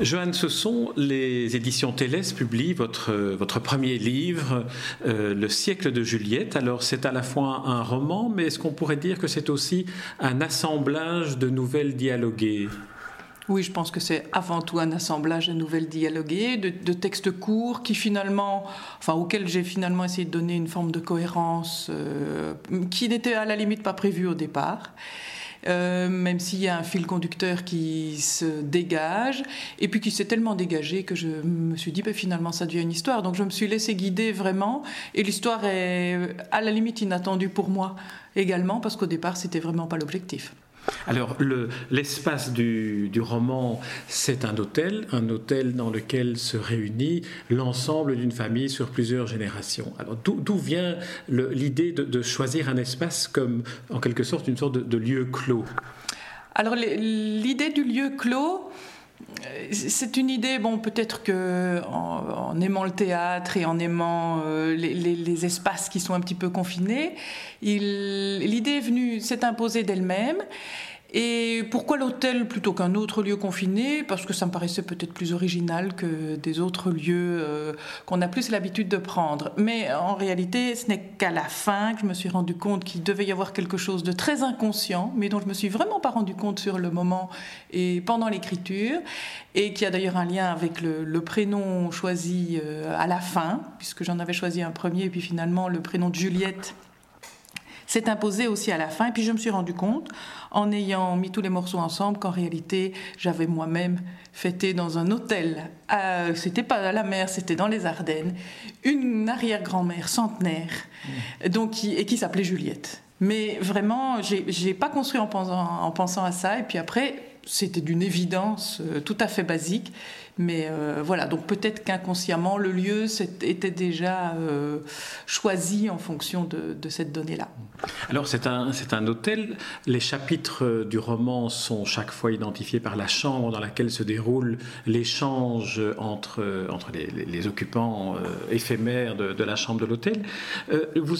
Joanne, ce sont les éditions Télès publient votre, votre premier livre, euh, Le siècle de Juliette. Alors c'est à la fois un roman, mais est-ce qu'on pourrait dire que c'est aussi un assemblage de nouvelles dialoguées? Oui, je pense que c'est avant tout un assemblage de nouvelles dialoguées, de, textes courts qui finalement, enfin auxquels j'ai finalement essayé de donner une forme de cohérence euh, qui n'était à la limite pas prévue au départ. Euh, même s'il y a un fil conducteur qui se dégage, et puis qui s'est tellement dégagé que je me suis dit, ben, finalement, ça devient une histoire. Donc je me suis laissé guider vraiment, et l'histoire est à la limite inattendue pour moi également, parce qu'au départ, c'était vraiment pas l'objectif. Alors, l'espace du, roman, c'est un hôtel, un hôtel dans lequel se réunit l'ensemble d'une famille sur plusieurs générations. Alors, d'où vient l'idée de, choisir un espace comme, en quelque sorte, une sorte de, lieu clos? Alors, l'idée du lieu clos, c'est une idée, bon, peut-être que en, aimant le théâtre et en aimant euh, les, les, espaces qui sont un petit peu confinés, l'idée est venue, s'est imposée d'elle-même. Et pourquoi l'hôtel plutôt qu'un autre lieu confiné? Parce que ça me paraissait peut-être plus original que des autres lieux euh, qu'on a plus l'habitude de prendre. Mais en réalité, ce n'est qu'à la fin que je me suis rendu compte qu'il devait y avoir quelque chose de très inconscient, mais dont je me suis vraiment pas rendu compte sur le moment et pendant l'écriture, et qui a d'ailleurs un lien avec le, prénom choisi euh, à la fin, puisque j'en avais choisi un premier, et puis finalement le prénom de Juliette s'est imposé aussi à la fin. Et puis je me suis rendu compte, en ayant mis tous les morceaux ensemble, qu'en réalité, j'avais moi-même fêté dans un hôtel. c'était pas à la mer, c'était dans les Ardennes, une arrière-grand-mère centenaire, mmh. donc et qui s'appelait Juliette. Mais vraiment, j'ai pas construit en pensant, en pensant à ça. Et puis après, c'était d'une évidence euh, tout à fait basique. Mais euh, voilà, donc peut-être qu'inconsciemment, le lieu était déjà euh, choisi en fonction de, cette donnée-là. Alors c'est un, un hôtel. Les chapitres du roman sont chaque fois identifiés par la chambre dans laquelle se déroule l'échange entre, entre les, occupants éphémères de, la chambre de l'hôtel. Vous,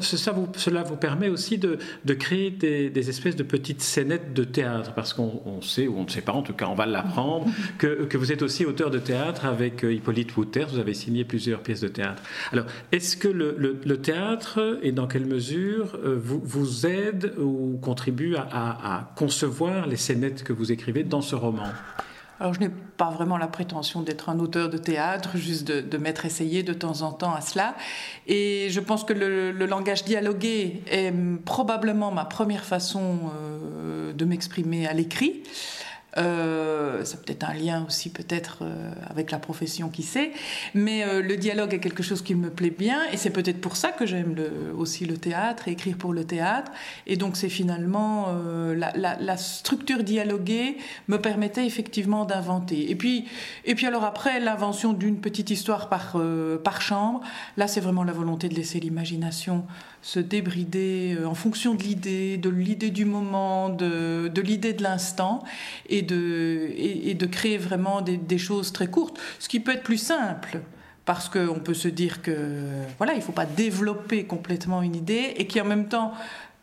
cela vous permet aussi de, de créer des, des, espèces de petites scénettes de théâtre, parce qu'on sait, ou on ne sait pas, en tout cas on va l'apprendre, que, que vous êtes aussi auteur de théâtre avec euh, Hippolyte Wouters. Vous avez signé plusieurs pièces de théâtre. Alors, est-ce que le, théâtre, et dans quelle mesure, euh, vous, vous aide ou contribue à, concevoir les scénettes que vous écrivez dans ce roman? Alors je n'ai pas vraiment la prétention d'être un auteur de théâtre, juste de, m'être essayé de temps en temps à cela. Et je pense que le, langage dialogué est probablement ma première façon euh, de m'exprimer à l'écrit. Euh, c'est peut-être un lien aussi peut-être euh, avec la profession qui sait, mais euh, le dialogue est quelque chose qui me plaît bien et c'est peut-être pour ça que j'aime aussi le théâtre, écrire pour le théâtre. Et donc c'est finalement la, structure dialoguée me permettait effectivement d'inventer. Et puis, et puis alors après l'invention d'une petite histoire par, par chambre, là c'est vraiment la volonté de laisser l'imagination se débrider en fonction de l'idée, de l'idée du moment, de, l'idée de l'instant et et de, créer vraiment des, choses très courtes, ce qui peut être plus simple parce qu'on peut se dire que voilà, il ne faut pas développer complètement une idée et qui en même temps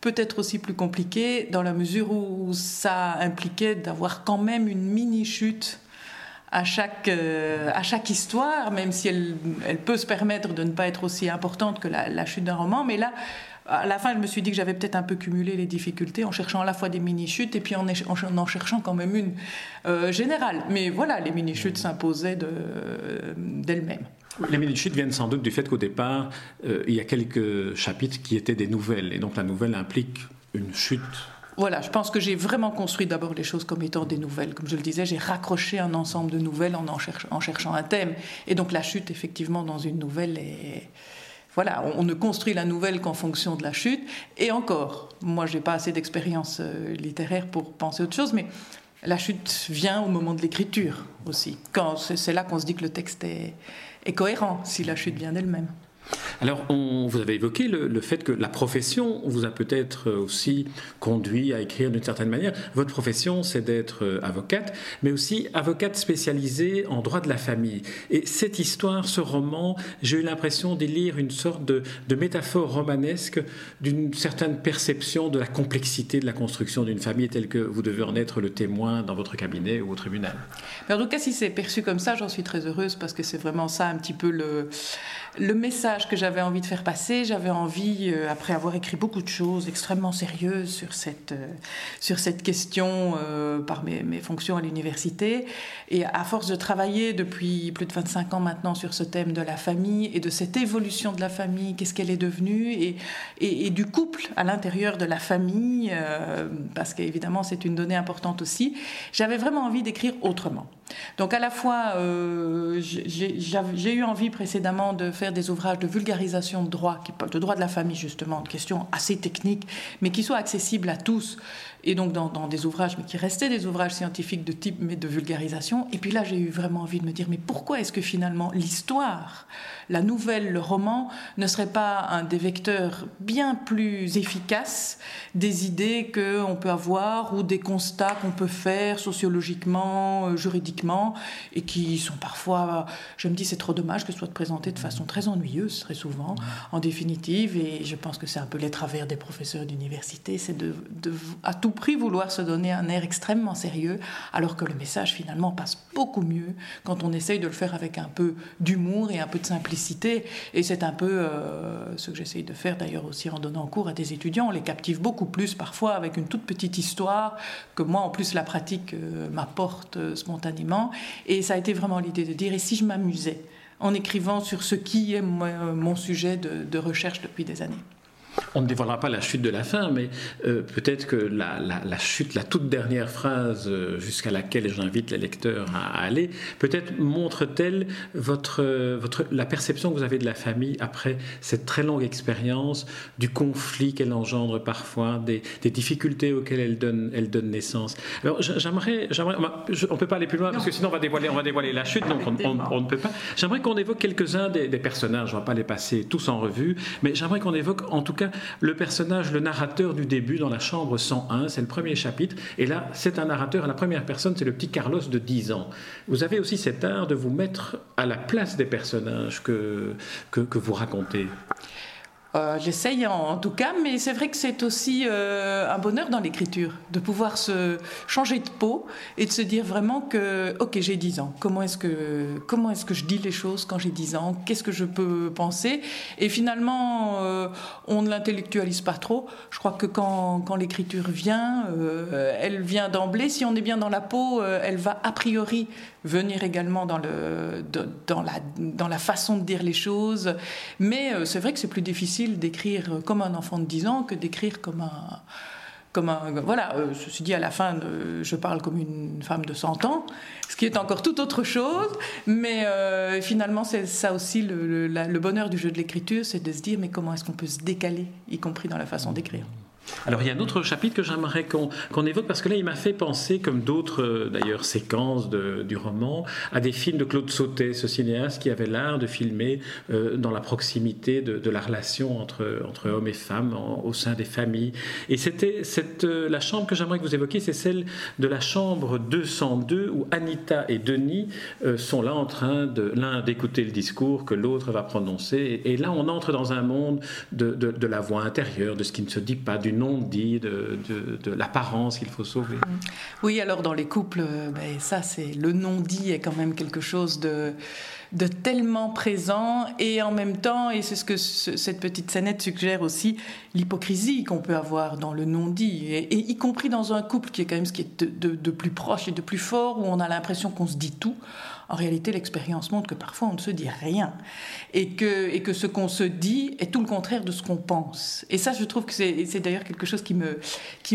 peut être aussi plus compliqué dans la mesure où ça impliquait d'avoir quand même une mini chute à chaque, euh, à chaque histoire, même si elle, elle, peut se permettre de ne pas être aussi importante que la, la chute d'un roman. Mais là, à la fin, je me suis dit que j'avais peut-être un peu cumulé les difficultés en cherchant à la fois des mini-chutes et puis en, en, cherchant quand même une euh, générale. Mais voilà, les mini-chutes s'imposaient d'elles-mêmes. les mini-chutes viennent sans doute du fait qu'au départ, euh, il y a quelques chapitres qui étaient des nouvelles. Et donc la nouvelle implique une chute voilà, je pense que j'ai vraiment construit d'abord les choses comme étant des nouvelles. Comme je le disais, j'ai raccroché un ensemble de nouvelles en, en, en, cherchant un thème. Et donc la chute, effectivement, dans une nouvelle est, voilà, on, ne construit la nouvelle qu'en fonction de la chute. Et encore, moi, je n'ai pas assez d'expérience euh, littéraire pour penser autre chose, mais la chute vient au moment de l'écriture aussi. c'est là qu'on se dit que le texte est, cohérent, si la chute vient d'elle-même. Alors, on, vous avez évoqué le, fait que la profession vous a peut-être aussi conduit à écrire d'une certaine manière. Votre profession, c'est d'être euh, avocate, mais aussi avocate spécialisée en droit de la famille. Et cette histoire, ce roman, j'ai eu l'impression d'y lire une sorte de, métaphore romanesque d'une certaine perception de la complexité de la construction d'une famille telle que vous devez en être le témoin dans votre cabinet ou au tribunal. Mais en tout cas, si c'est perçu comme ça, j'en suis très heureuse parce que c'est vraiment ça un petit peu le message que j'avais envie de faire passer. J'avais envie, euh, après avoir écrit beaucoup de choses extrêmement sérieuses sur cette, euh, sur cette question euh, par mes, mes, fonctions à l'université, et à force de travailler depuis plus de 25 ans maintenant sur ce thème de la famille et de cette évolution de la famille, qu'est-ce qu'elle est devenue, et, et, du couple à l'intérieur de la famille, parce qu'évidemment c'est une donnée importante aussi, j'avais vraiment envie d'écrire autrement. Donc à la fois, j'ai eu envie précédemment de faire des ouvrages de vulgarisation de droit, de droit de la famille justement, de questions assez techniques, mais qui soient accessibles à tous et donc dans, des ouvrages, mais qui restaient des ouvrages scientifiques de type, mais de vulgarisation. Et puis là, j'ai eu vraiment envie de me dire, mais pourquoi est-ce que finalement l'histoire, la nouvelle, le roman, ne serait pas un des vecteurs bien plus efficaces des idées qu'on peut avoir ou des constats qu'on peut faire sociologiquement, euh, et qui sont parfois, je me dis, c'est trop dommage que ce soit présenté de façon très ennuyeuse, très souvent, en définitive, et je pense que c'est un peu les travers des professeurs d'université, c'est de, de, à tout prix vouloir se donner un air extrêmement sérieux, alors que le message finalement passe beaucoup mieux quand on essaye de le faire avec un peu d'humour et un peu de simplicité. Et c'est un peu euh, ce que j'essaye de faire d'ailleurs aussi en donnant cours à des étudiants. On les captive beaucoup plus parfois avec une toute petite histoire que moi en plus la pratique euh, m'apporte euh, spontanément. Et ça a été vraiment l'idée de dire, et si je m'amusais en écrivant sur ce qui est mon sujet de recherche depuis des années? On ne dévoilera pas la chute de la fin, mais euh, peut-être que la, chute, la toute dernière phrase euh, jusqu'à laquelle j'invite les lecteurs à, aller, peut-être montre-t-elle votre, votre, la perception que vous avez de la famille après cette très longue expérience, du conflit qu'elle engendre parfois, des, difficultés auxquelles elle donne, elle donne naissance. Alors j'aimerais, j'aimerais on ne peut pas aller plus loin parce que sinon on va dévoiler, on va dévoiler la chute, donc on, ne peut pas. J'aimerais qu'on évoque quelques-uns des, des personnages, on ne va pas les passer tous en revue, mais j'aimerais qu'on évoque en tout cas le personnage, le narrateur du début dans la chambre 101, c'est le premier chapitre. Et là, c'est un narrateur à la première personne, c'est le petit Carlos de 10 ans. Vous avez aussi cet art de vous mettre à la place des personnages que, que vous racontez. Euh, j'essaye en, tout cas, mais c'est vrai que c'est aussi euh, un bonheur dans l'écriture, de pouvoir se changer de peau et de se dire vraiment que, ok, j'ai 10 ans, comment est-ce que, est-ce que je dis les choses quand j'ai 10 ans, qu'est-ce que je peux penser? Et finalement, euh, on ne l'intellectualise pas trop. Je crois que quand, quand l'écriture vient, elle vient d'emblée. Si on est bien dans la peau, elle va a priori venir également dans, le, dans, la, dans la façon de dire les choses. Mais c'est vrai que c'est plus difficile d'écrire comme un enfant de 10 ans que d'écrire comme un comme un, voilà, euh, ceci dit, à la fin, je parle comme une femme de 100 ans, ce qui est encore tout autre chose, mais euh, finalement, c'est ça aussi le, le, bonheur du jeu de l'écriture, c'est de se dire, mais comment est-ce qu'on peut se décaler, y compris dans la façon d'écrire? Alors il y a un autre chapitre que j'aimerais qu'on évoque parce que là il m'a fait penser, comme d'autres euh, d'ailleurs séquences du roman, à des films de Claude Sautet, ce cinéaste qui avait l'art de filmer euh, dans la proximité de, la relation entre, hommes et femmes au sein des familles. Et c'était euh, la chambre que j'aimerais que vous évoquiez, c'est celle de la chambre 202 où Anita et Denis sont là en train de l'un d'écouter le discours que l'autre va prononcer. Et, là on entre dans un monde de, de la voix intérieure, de ce qui ne se dit pas, d'une non-dit, de, de, l'apparence qu'il faut sauver. Mm. Oui, alors dans les couples, euh, ben, ça, c'est le non-dit est quand même quelque chose de, de tellement présent et en même temps, et c'est ce que cette petite scénette suggère aussi, l'hypocrisie qu'on peut avoir dans le non-dit, et, y compris dans un couple qui est quand même ce qui est de, de plus proche et de plus fort, où on a l'impression qu'on se dit tout. En réalité, l'expérience montre que parfois on ne se dit rien et que, ce qu'on se dit est tout le contraire de ce qu'on pense. Et ça, je trouve que c'est d'ailleurs quelque chose qui me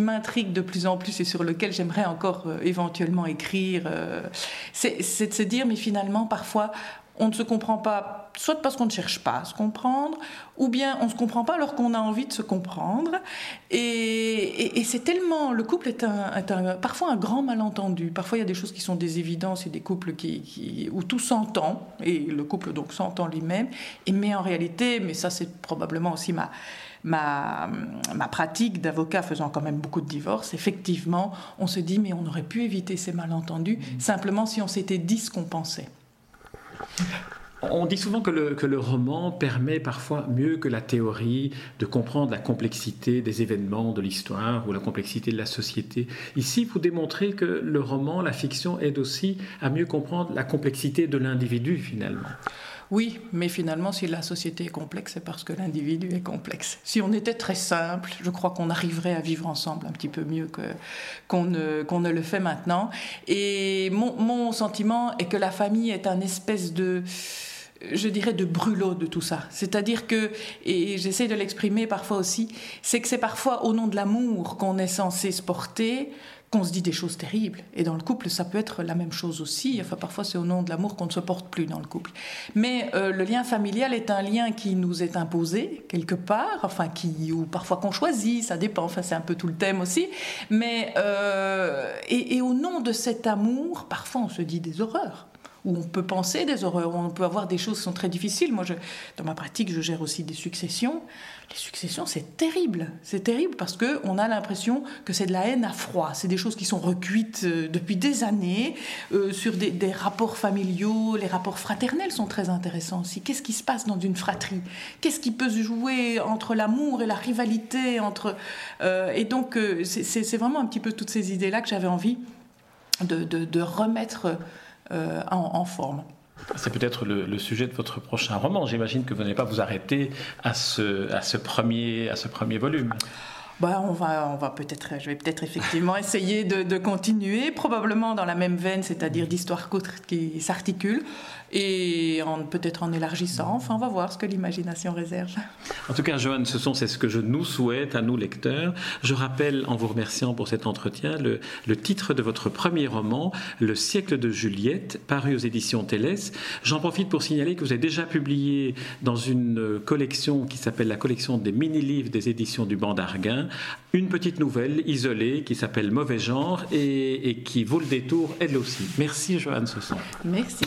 m'intrigue de plus en plus et sur lequel j'aimerais encore euh, éventuellement écrire. Euh, c'est de se dire, mais finalement, parfois, on ne se comprend pas, soit parce qu'on ne cherche pas à se comprendre, ou bien on ne se comprend pas alors qu'on a envie de se comprendre. Et, c'est tellement. Le couple est, un, parfois un grand malentendu. Parfois, il y a des choses qui sont des évidences et des couples qui, où tout s'entend, et le couple donc s'entend lui-même. Mais en réalité, mais ça, c'est probablement aussi ma. Pratique d'avocat faisant quand même beaucoup de divorces, effectivement, on se dit mais on aurait pu éviter ces malentendus simplement si on s'était dit ce qu'on pensait. On dit souvent que le, roman permet parfois mieux que la théorie de comprendre la complexité des événements de l'histoire ou la complexité de la société. Ici, vous démontrez que le roman, la fiction, aide aussi à mieux comprendre la complexité de l'individu finalement. Oui, mais finalement, si la société est complexe, c'est parce que l'individu est complexe. Si on était très simple, je crois qu'on arriverait à vivre ensemble un petit peu mieux qu'on ne, le fait maintenant. Et mon, mon sentiment est que la famille est un espèce de je dirais, de brûlot de tout ça. C'est-à-dire que, et j'essaie de l'exprimer parfois aussi, c'est que c'est parfois au nom de l'amour qu'on est censé se porter, qu'on se dit des choses terribles. Et dans le couple, ça peut être la même chose aussi. Enfin, parfois, c'est au nom de l'amour qu'on ne se porte plus dans le couple. Mais euh, le lien familial est un lien qui nous est imposé quelque part, enfin, qui, ou parfois qu'on choisit, ça dépend. Enfin, c'est un peu tout le thème aussi. Mais, euh, et au nom de cet amour, parfois, on se dit des horreurs où on peut penser des horreurs, où on peut avoir des choses qui sont très difficiles. Moi, dans ma pratique, je gère aussi des successions. Les successions, c'est terrible. C'est terrible parce qu'on a l'impression que c'est de la haine à froid. C'est des choses qui sont recuites euh, depuis des années euh, sur des, rapports familiaux. Les rapports fraternels sont très intéressants aussi. Qu'est-ce qui se passe dans une fratrie? Qu'est-ce qui peut se jouer entre l'amour et la rivalité entre, euh, Et donc, c'est vraiment un petit peu toutes ces idées-là que j'avais envie de remettre euh, en, forme. C'est peut-être le, sujet de votre prochain roman. J'imagine que vous n'allez pas vous arrêter à ce, premier volume. Bah, on va, on va peut-être, je vais peut-être effectivement essayer de, continuer, probablement dans la même veine, c'est-à-dire d'histoire qui s'articule, et peut-être en élargissant. Enfin, on va voir ce que l'imagination réserve. En tout cas, Joanne, ce sont c'est ce que je nous souhaite à nous lecteurs. Je rappelle, en vous remerciant pour cet entretien, le, le titre de votre premier roman, Le siècle de Juliette, paru aux éditions Télès. J'en profite pour signaler que vous avez déjà publié dans une collection qui s'appelle la collection des mini-livres des éditions du Banc d'Arguin, une petite nouvelle isolée qui s'appelle Mauvais genre et, qui vaut le détour elle aussi. Merci Joanne Sosson. Merci.